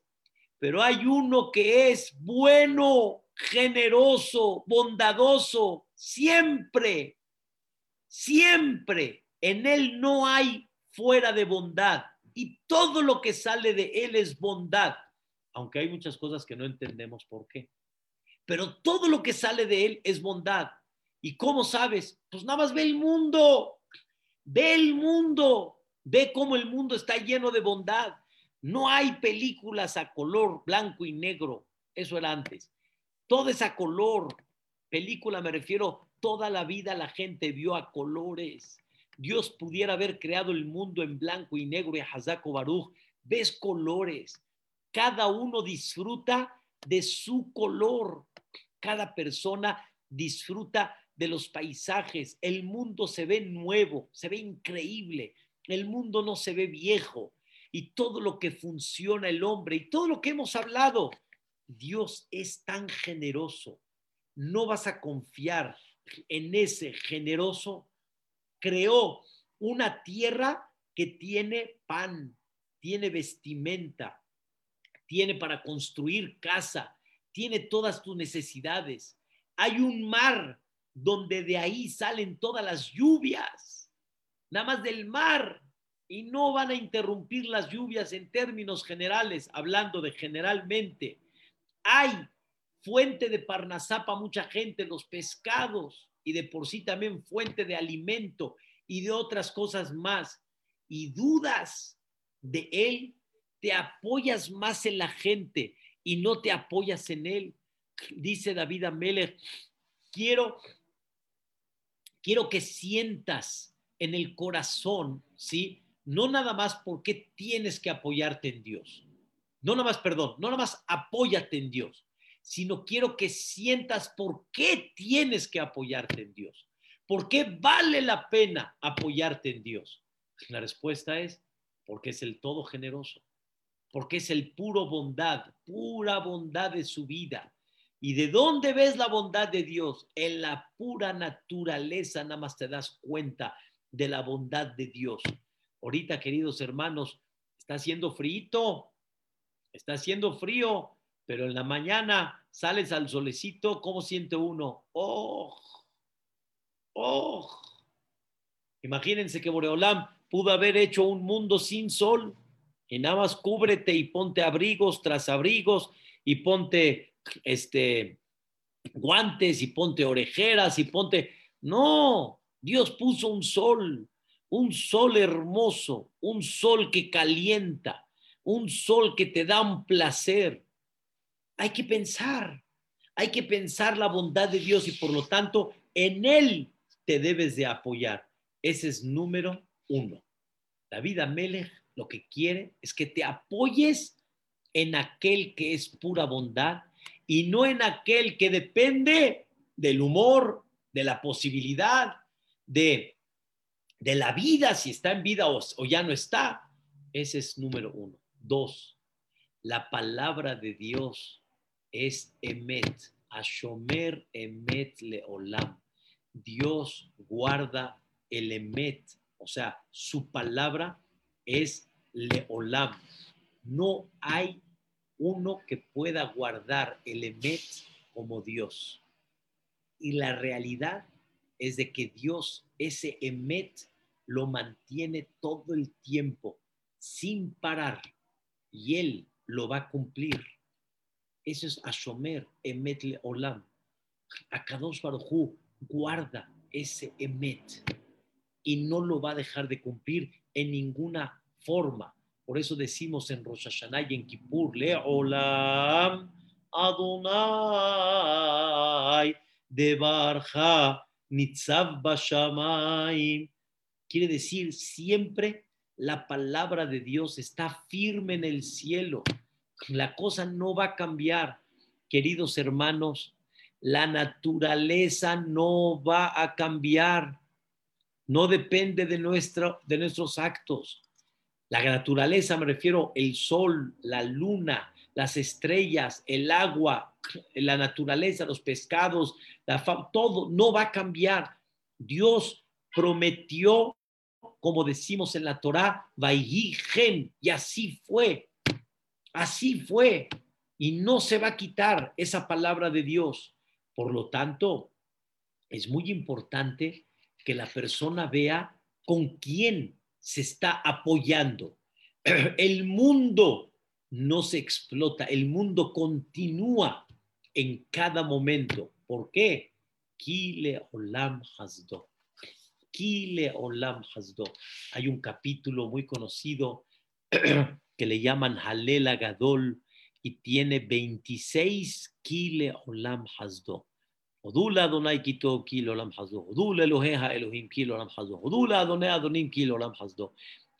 pero hay uno que es bueno, generoso, bondadoso, siempre, siempre. En él no hay fuera de bondad y todo lo que sale de él es bondad, aunque hay muchas cosas que no entendemos por qué. Pero todo lo que sale de él es bondad. ¿Y cómo sabes? Pues nada más ve el mundo, ve el mundo, ve cómo el mundo está lleno de bondad. No hay películas a color blanco y negro, eso era antes. Todo es a color. Película me refiero, toda la vida la gente vio a colores. Dios pudiera haber creado el mundo en blanco y negro y Hazako Baruch, ves colores. Cada uno disfruta de su color. Cada persona disfruta de los paisajes. El mundo se ve nuevo, se ve increíble. El mundo no se ve viejo. Y todo lo que funciona el hombre y todo lo que hemos hablado, Dios es tan generoso. No vas a confiar en ese generoso creó una tierra que tiene pan, tiene vestimenta, tiene para construir casa, tiene todas tus necesidades. Hay un mar donde de ahí salen todas las lluvias, nada más del mar, y no van a interrumpir las lluvias en términos generales, hablando de generalmente. Hay fuente de Parnasá para mucha gente, los pescados, y de por sí también fuente de alimento y de otras cosas más, y dudas de Él, te apoyas más en la gente y no te apoyas en Él. Dice David Amelech, quiero, quiero que sientas en el corazón, ¿sí? No nada más porque tienes que apoyarte en Dios. No nada más, perdón, no nada más apóyate en Dios sino quiero que sientas por qué tienes que apoyarte en Dios. ¿Por qué vale la pena apoyarte en Dios? La respuesta es porque es el todo generoso, porque es el puro bondad, pura bondad de su vida. ¿Y de dónde ves la bondad de Dios? En la pura naturaleza nada más te das cuenta de la bondad de Dios. Ahorita, queridos hermanos, está haciendo frío, está haciendo frío pero en la mañana sales al solecito, ¿cómo siente uno? ¡Oh! ¡Oh! Imagínense que Boreolam pudo haber hecho un mundo sin sol y nada más cúbrete y ponte abrigos tras abrigos y ponte este guantes y ponte orejeras y ponte no, Dios puso un sol, un sol hermoso, un sol que calienta, un sol que te da un placer, hay que pensar, hay que pensar la bondad de Dios y por lo tanto en Él te debes de apoyar. Ese es número uno. David Amelech lo que quiere es que te apoyes en aquel que es pura bondad y no en aquel que depende del humor, de la posibilidad, de, de la vida, si está en vida o, ya no está. Ese es número uno. Dos, la palabra de Dios es Emet, Ashomer Emet Leolam. Dios guarda el Emet, o sea, su palabra es Leolam. No hay uno que pueda guardar el Emet como Dios. Y la realidad es de que Dios, ese Emet, lo mantiene todo el tiempo, sin parar, y Él lo va a cumplir. Eso es Ashomer, Emet Olam. Akadosh Baruchu guarda ese Emet y no lo va a dejar de cumplir en ninguna forma. Por eso decimos en Rosh Hashanah y en Kippur, Le Olam Adonai Debarja Nitzav Bashamayim. Quiere decir, siempre la palabra de Dios está firme en el cielo la cosa no va a cambiar, queridos hermanos. La naturaleza no va a cambiar. No depende de, nuestro, de nuestros actos. La naturaleza, me refiero, el sol, la luna, las estrellas, el agua, la naturaleza, los pescados, la todo no va a cambiar. Dios prometió, como decimos en la Torá, y así fue. Así fue y no se va a quitar esa palabra de Dios. Por lo tanto, es muy importante que la persona vea con quién se está apoyando. (clears throat) El mundo no se explota, el mundo continúa en cada momento. ¿Por qué? Kile Olam Hasdo. Kile Olam Hasdo. Hay un capítulo muy conocido (clears throat) que le llaman Halel Gadol y tiene 26 Kile Olam Hasdo, Odula Adonai Kito Kilo Lam Hasdo. Odula Eloheja Elohim Kilo Lam Hasdo. Odula Adonai Adonim Kilo Lam Hasdo.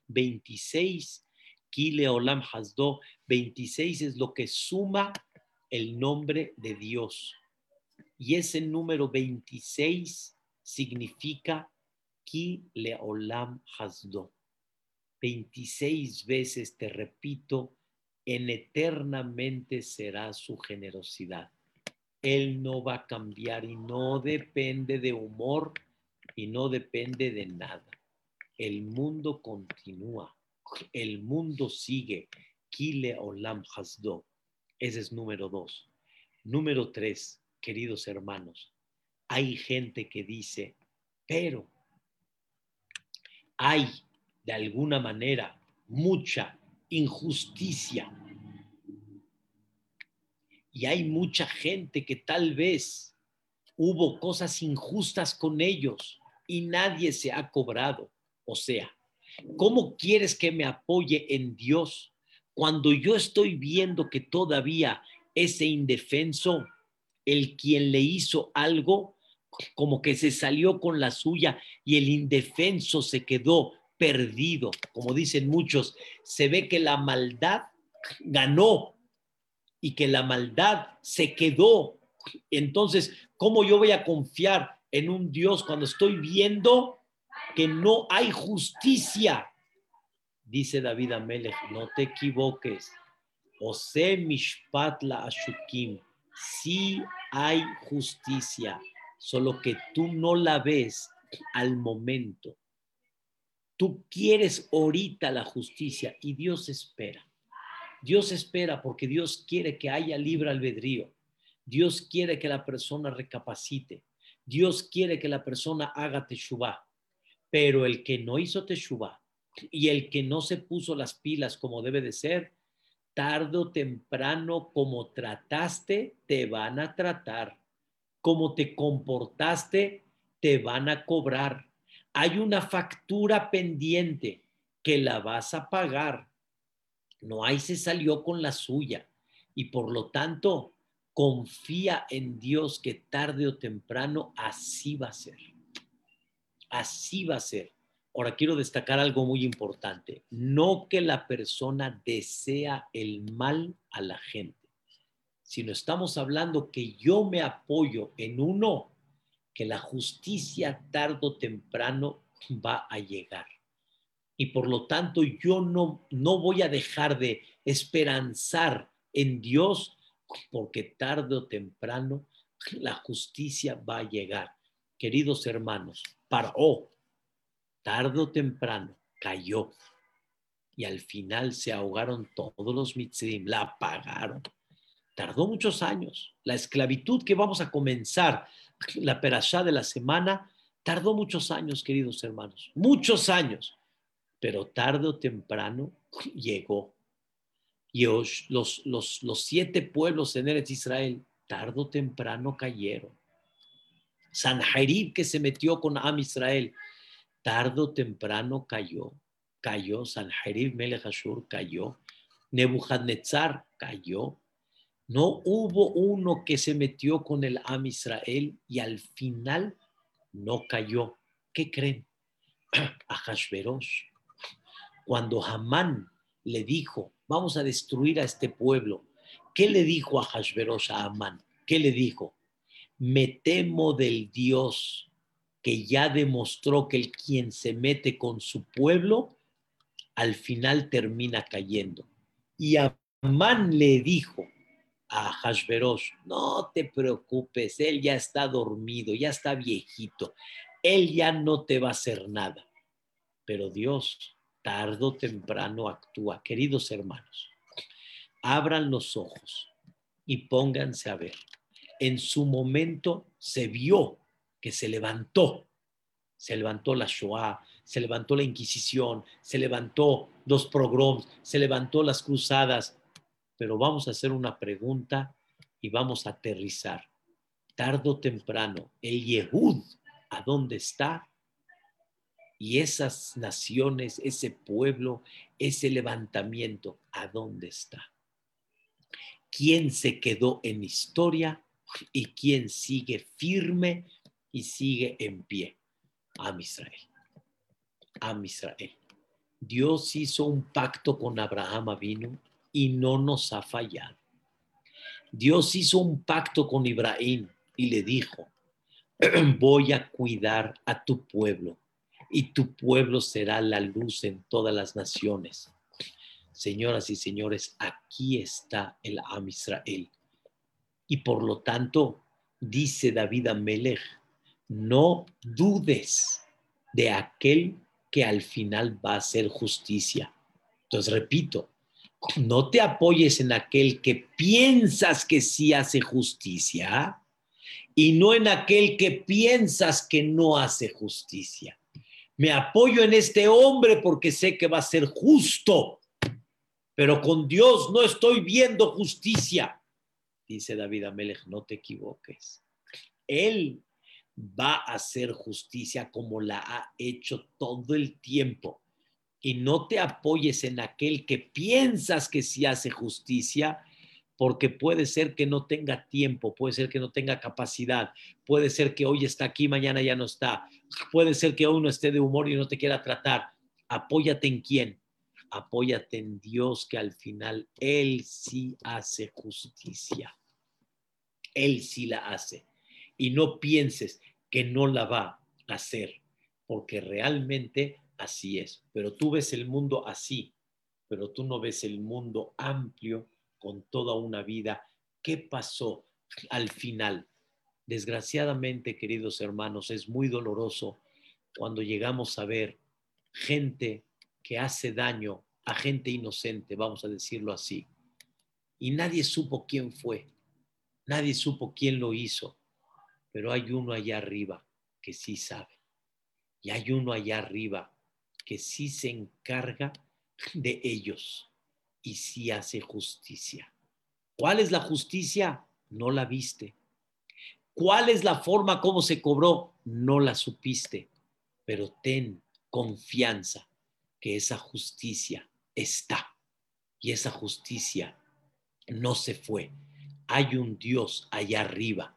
26 Kile Olam Hasdo. 26 es lo que suma el nombre de Dios. Y ese número 26 significa Kile Olam Hasdo. 26 veces te repito, en eternamente será su generosidad. Él no va a cambiar y no depende de humor y no depende de nada. El mundo continúa, el mundo sigue. Kile Olam Hasdo. Ese es número dos. Número tres, queridos hermanos, hay gente que dice, pero hay de alguna manera mucha injusticia y hay mucha gente que tal vez hubo cosas injustas con ellos y nadie se ha cobrado. O sea, ¿cómo quieres que me apoye en Dios cuando yo estoy viendo que todavía ese indefenso, el quien le hizo algo, como que se salió con la suya y el indefenso se quedó perdido? Como dicen muchos, se ve que la maldad ganó y que la maldad se quedó. Entonces, ¿cómo yo voy a confiar en un Dios cuando estoy viendo que no hay justicia? Dice David Amelech, no te equivoques. Ose mishpat la ashukim. Sí hay justicia, solo que tú no la ves al momento. Tú quieres ahorita la justicia y Dios espera. Dios espera porque Dios quiere que haya libre albedrío. Dios quiere que la persona recapacite. Dios quiere que la persona haga teshuvah. Pero el que no hizo teshuvah y el que no se puso las pilas como debe de ser, tarde o temprano, como trataste, te van a tratar. Como te comportaste, te van a cobrar. Hay una factura pendiente que la vas a pagar no ahí se salió con la suya y por lo tanto confía en Dios que tarde o temprano así va a ser. Así va a ser. Ahora quiero destacar algo muy importante. No que la persona desea el mal a la gente, sino estamos hablando que yo me apoyo en uno, que la justicia tarde o temprano va a llegar y por lo tanto yo no, no voy a dejar de esperanzar en Dios porque tarde o temprano la justicia va a llegar. Queridos hermanos, paró, tarde o temprano cayó y al final se ahogaron todos los mitzrim, la pagaron. Tardó muchos años. La esclavitud que vamos a comenzar, la perashá de la semana, tardó muchos años, queridos hermanos, muchos años pero tarde o temprano (laughs) llegó. Y los, los, los, siete pueblos en Eretz Israel, tarde o temprano cayeron. Sanjerib que se metió con Am Israel, tarde o temprano cayó. Cayó, Sanjerib Melech Ashur cayó. Nebuchadnezzar cayó. No hubo uno que se metió con el Am Israel y al final no cayó. ¿Qué creen? (clears throat) A Hashverosh cuando Hamán le dijo, vamos a destruir a este pueblo, ¿qué le dijo a Hashverosh a Hamán? ¿Qué le dijo? Me temo del Dios que ya demostró que el quien se mete con su pueblo, al final termina cayendo. Y Amán le dijo a Hashverosh, no te preocupes, él ya está dormido, ya está viejito, él ya no te va a hacer nada. Pero Dios tarde o temprano actúa. Queridos hermanos, abran los ojos y pónganse a ver. En su momento se vio que se levantó, se levantó la Shoah, se levantó la Inquisición, se levantó los pogroms, se levantó las cruzadas, pero vamos a hacer una pregunta y vamos a aterrizar. Tardo temprano, el Yehud, ¿a dónde está? Y esas naciones, ese pueblo, ese levantamiento, ¿a dónde está? ¿Quién se quedó en historia y quién sigue firme y sigue en pie. Am Israel. Am Israel. Dios hizo un pacto con Abraham Avinu y no nos ha fallado. Dios hizo un pacto con Ibrahim y le dijo, (clears throat) voy a cuidar a tu pueblo y tu pueblo será la luz en todas las naciones. Señoras y señores, aquí está el Am Israel. Y por lo tanto, dice David Amelech, no dudes de aquel que al final va a hacer justicia. Entonces, repito, no te apoyes en aquel que piensas que sí hace justicia y no en aquel que piensas que no hace justicia. Me apoyo en este hombre porque sé que va a ser justo, pero con Dios no estoy viendo justicia. Dice David Amelech, no te equivoques. Él va a hacer justicia como la ha hecho todo el tiempo. Y no te apoyes en aquel que piensas que sí hace justicia, porque puede ser que no tenga tiempo, puede ser que no tenga capacidad, puede ser que hoy está aquí, mañana ya no está, puede ser que hoy no esté de humor y no te quiera tratar. Apóyate en quién? Apóyate en Dios que al final Él sí hace justicia. Él sí la hace. Y no pienses que no la va a hacer, porque realmente así es. Pero tú ves el mundo así, pero tú no ves el mundo amplio con toda una vida. ¿Qué pasó al final? Desgraciadamente, queridos hermanos, es muy doloroso cuando llegamos a ver gente que hace daño a gente inocente, vamos a decirlo así. Y nadie supo quién fue, nadie supo quién lo hizo, pero hay uno allá arriba que sí sabe. Y hay uno allá arriba que sí se encarga de ellos y si hace justicia. ¿Cuál es la justicia? No la viste. ¿Cuál es la forma como se cobró? No la supiste. Pero ten confianza que esa justicia está. Y esa justicia no se fue. Hay un Dios allá arriba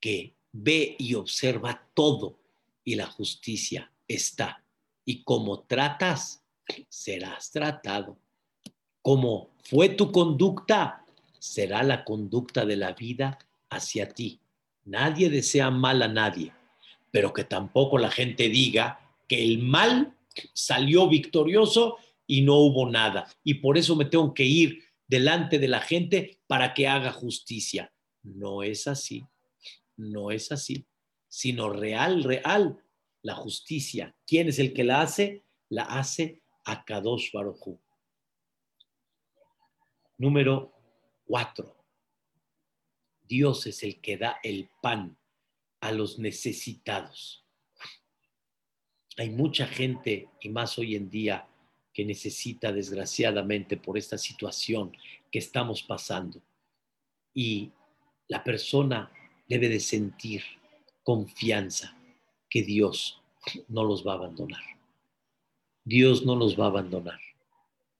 que ve y observa todo y la justicia está. Y como tratas, serás tratado como fue tu conducta, será la conducta de la vida hacia ti. Nadie desea mal a nadie, pero que tampoco la gente diga que el mal salió victorioso y no hubo nada. Y por eso me tengo que ir delante de la gente para que haga justicia. No es así, no es así, sino real, real. La justicia, ¿quién es el que la hace? La hace a Kadosh Baruj Número cuatro. Dios es el que da el pan a los necesitados. Hay mucha gente, y más hoy en día, que necesita desgraciadamente por esta situación que estamos pasando. Y la persona debe de sentir confianza que Dios no los va a abandonar. Dios no los va a abandonar.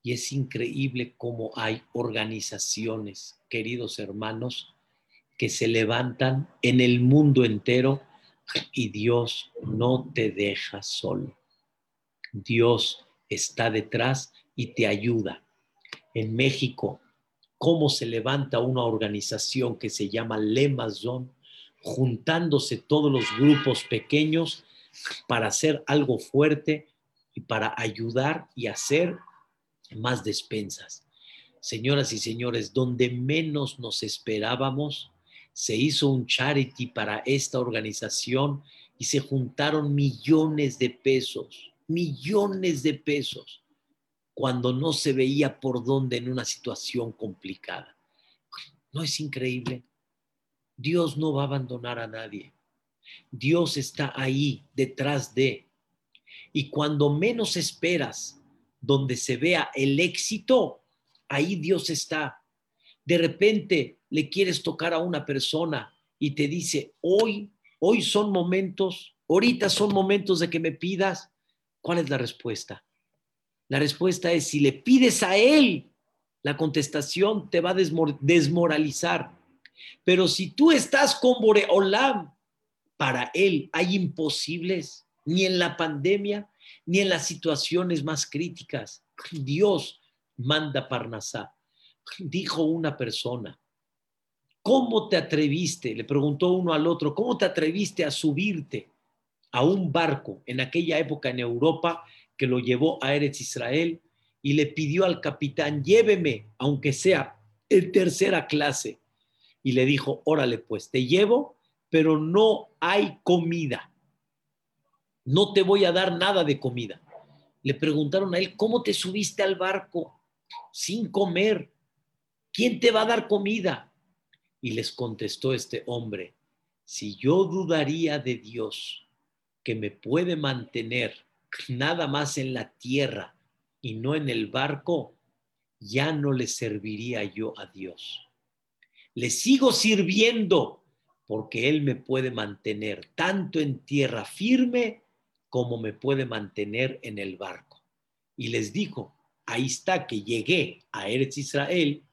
Y es increíble cómo hay organizaciones, queridos hermanos, que se levantan en el mundo entero y Dios no te deja solo. Dios está detrás y te ayuda. En México, cómo se levanta una organización que se llama Lemazón, juntándose todos los grupos pequeños para hacer algo fuerte y para ayudar y hacer más despensas. Señoras y señores, donde menos nos esperábamos, se hizo un charity para esta organización y se juntaron millones de pesos, millones de pesos, cuando no se veía por dónde en una situación complicada. ¿No es increíble? Dios no va a abandonar a nadie. Dios está ahí detrás de. Y cuando menos esperas, donde se vea el éxito, ahí Dios está. De repente le quieres tocar a una persona y te dice, hoy, hoy son momentos, ahorita son momentos de que me pidas. ¿Cuál es la respuesta? La respuesta es, si le pides a Él, la contestación te va a desmoralizar. Pero si tú estás con Boreolam, para él hay imposibles, ni en la pandemia, ni en las situaciones más críticas. Dios manda Parnasá. Dijo una persona, ¿cómo te atreviste? Le preguntó uno al otro, ¿cómo te atreviste a subirte a un barco en aquella época en Europa que lo llevó a Eretz Israel y le pidió al capitán, lléveme, aunque sea en tercera clase? Y le dijo, órale pues, te llevo, pero no hay comida. No te voy a dar nada de comida. Le preguntaron a él, ¿cómo te subiste al barco sin comer? ¿Quién te va a dar comida? Y les contestó este hombre, si yo dudaría de Dios, que me puede mantener nada más en la tierra y no en el barco, ya no le serviría yo a Dios. Le sigo sirviendo porque Él me puede mantener tanto en tierra firme como me puede mantener en el barco. Y les dijo, ahí está que llegué a Eretz Israel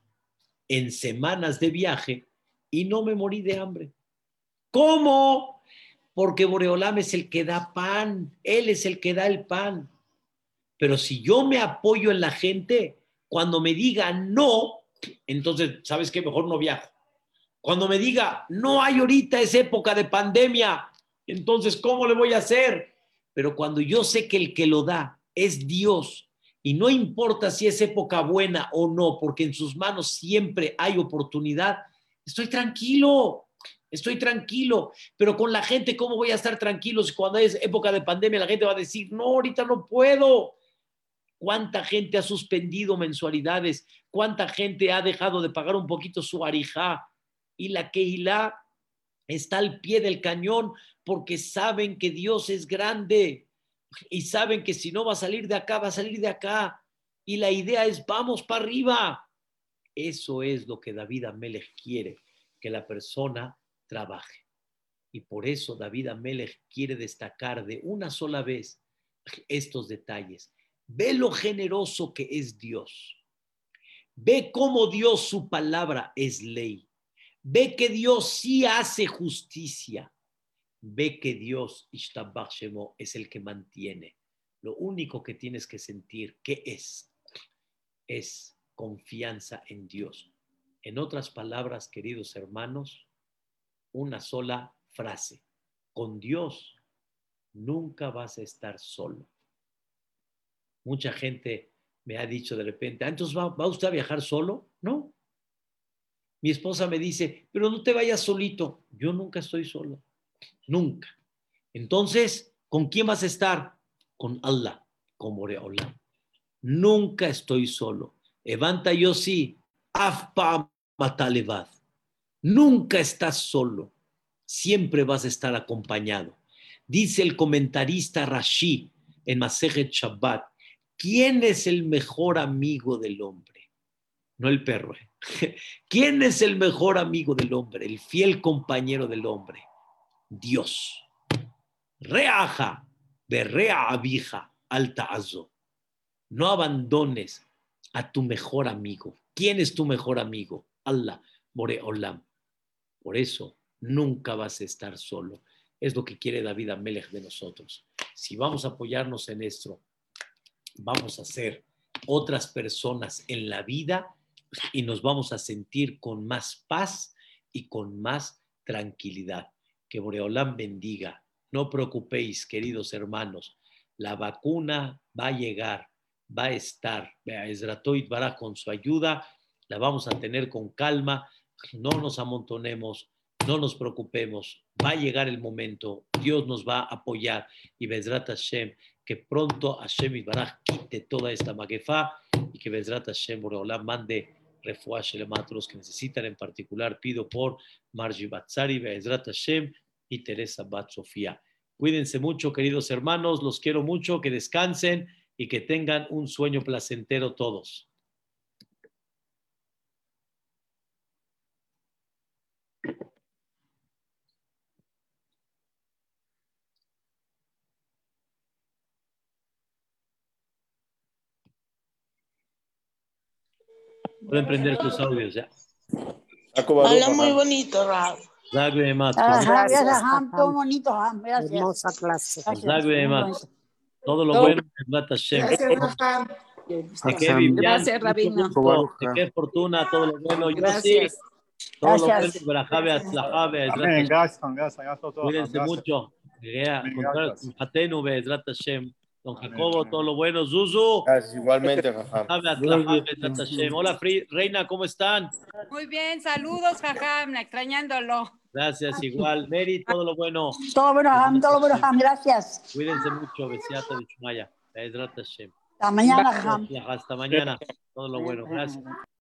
en semanas de viaje y no me morí de hambre. ¿Cómo? Porque Boreolam es el que da pan, Él es el que da el pan. Pero si yo me apoyo en la gente, cuando me diga no, entonces, ¿sabes qué? Mejor no viajo. Cuando me diga, no hay ahorita, es época de pandemia, entonces, ¿cómo le voy a hacer? Pero cuando yo sé que el que lo da es Dios, y no importa si es época buena o no, porque en sus manos siempre hay oportunidad, estoy tranquilo, estoy tranquilo. Pero con la gente, ¿cómo voy a estar tranquilo si cuando es época de pandemia la gente va a decir, no, ahorita no puedo? ¿Cuánta gente ha suspendido mensualidades? ¿Cuánta gente ha dejado de pagar un poquito su arijá? y la Keilah está al pie del cañón porque saben que Dios es grande y saben que si no va a salir de acá, va a salir de acá. Y la idea es, vamos para arriba. Eso es lo que David Amelech quiere, que la persona trabaje. Y por eso David Amelech quiere destacar de una sola vez estos detalles. Ve lo generoso que es Dios. Ve cómo Dios su palabra es ley. Ve que Dios sí hace justicia. Ve que Dios, es el que mantiene. Lo único que tienes que sentir, ¿qué es? Es confianza en Dios. En otras palabras, queridos hermanos, una sola frase. Con Dios nunca vas a estar solo. Mucha gente me ha dicho de repente, ah, entonces va, ¿va usted a viajar solo? No, mi esposa me dice, pero no te vayas solito. Yo nunca estoy solo, nunca. Entonces, ¿con quién vas a estar? Con Allah, con Boreola. Nunca estoy solo. Levanta yo sí, afpa matalevad. Nunca estás solo. Siempre vas a estar acompañado. Dice el comentarista Rashi en Masejet Shabbat, ¿quién es el mejor amigo del hombre? No el perro. ¿eh? (laughs) ¿Quién es el mejor amigo del hombre, el fiel compañero del hombre? Dios. Reaja, berrea abija, alta azo. No abandones a tu mejor amigo. ¿Quién es tu mejor amigo? Allah, Olam. Por eso nunca vas a estar solo. Es lo que quiere David Amelech de nosotros. Si vamos a apoyarnos en esto, vamos a ser otras personas en la vida y nos vamos a sentir con más paz y con más tranquilidad. Que Boreolán bendiga. No preocupéis, queridos hermanos. La vacuna va a llegar, va a estar. Esratoid Bará con su ayuda, la vamos a tener con calma. No nos amontonemos, no nos preocupemos. Va a llegar el momento. Dios nos va a apoyar. Y Bezrat Hashem, que pronto Hashem Baraj quite toda esta maquefa y que Bezrat Hashem Boreolán mande refuash los que necesitan. En particular, pido por Marji Batsari, Be'ezrat Hashem y Teresa Bat Sofía. Cuídense mucho, queridos hermanos, los quiero mucho, que descansen y que tengan un sueño placentero todos. Pueden prender tus audios ya. Habla muy bonito, más. Gracias, Ham, todo bonito, Ham, gracias. Hermosa clase. Más. Todo lo bueno, Gracias, Rabino. qué fortuna, todo lo bueno. Yo sí. Gracias. Lo bueno. Cuídense gracias. mucho. Don Jacobo, amén. todo lo bueno. Zuzu. Gracias, igualmente, Jajam. Hashem. Hola, Reina, ¿cómo están? Muy bien, saludos, Jajam, extrañándolo. Gracias, igual. Mary, todo lo bueno. Todo bueno, Ham, todo bueno, Ham, gracias. Cuídense mucho, Besiata de Chumaya. Hasta mañana, Ham. Hasta mañana. Todo lo bueno. Gracias.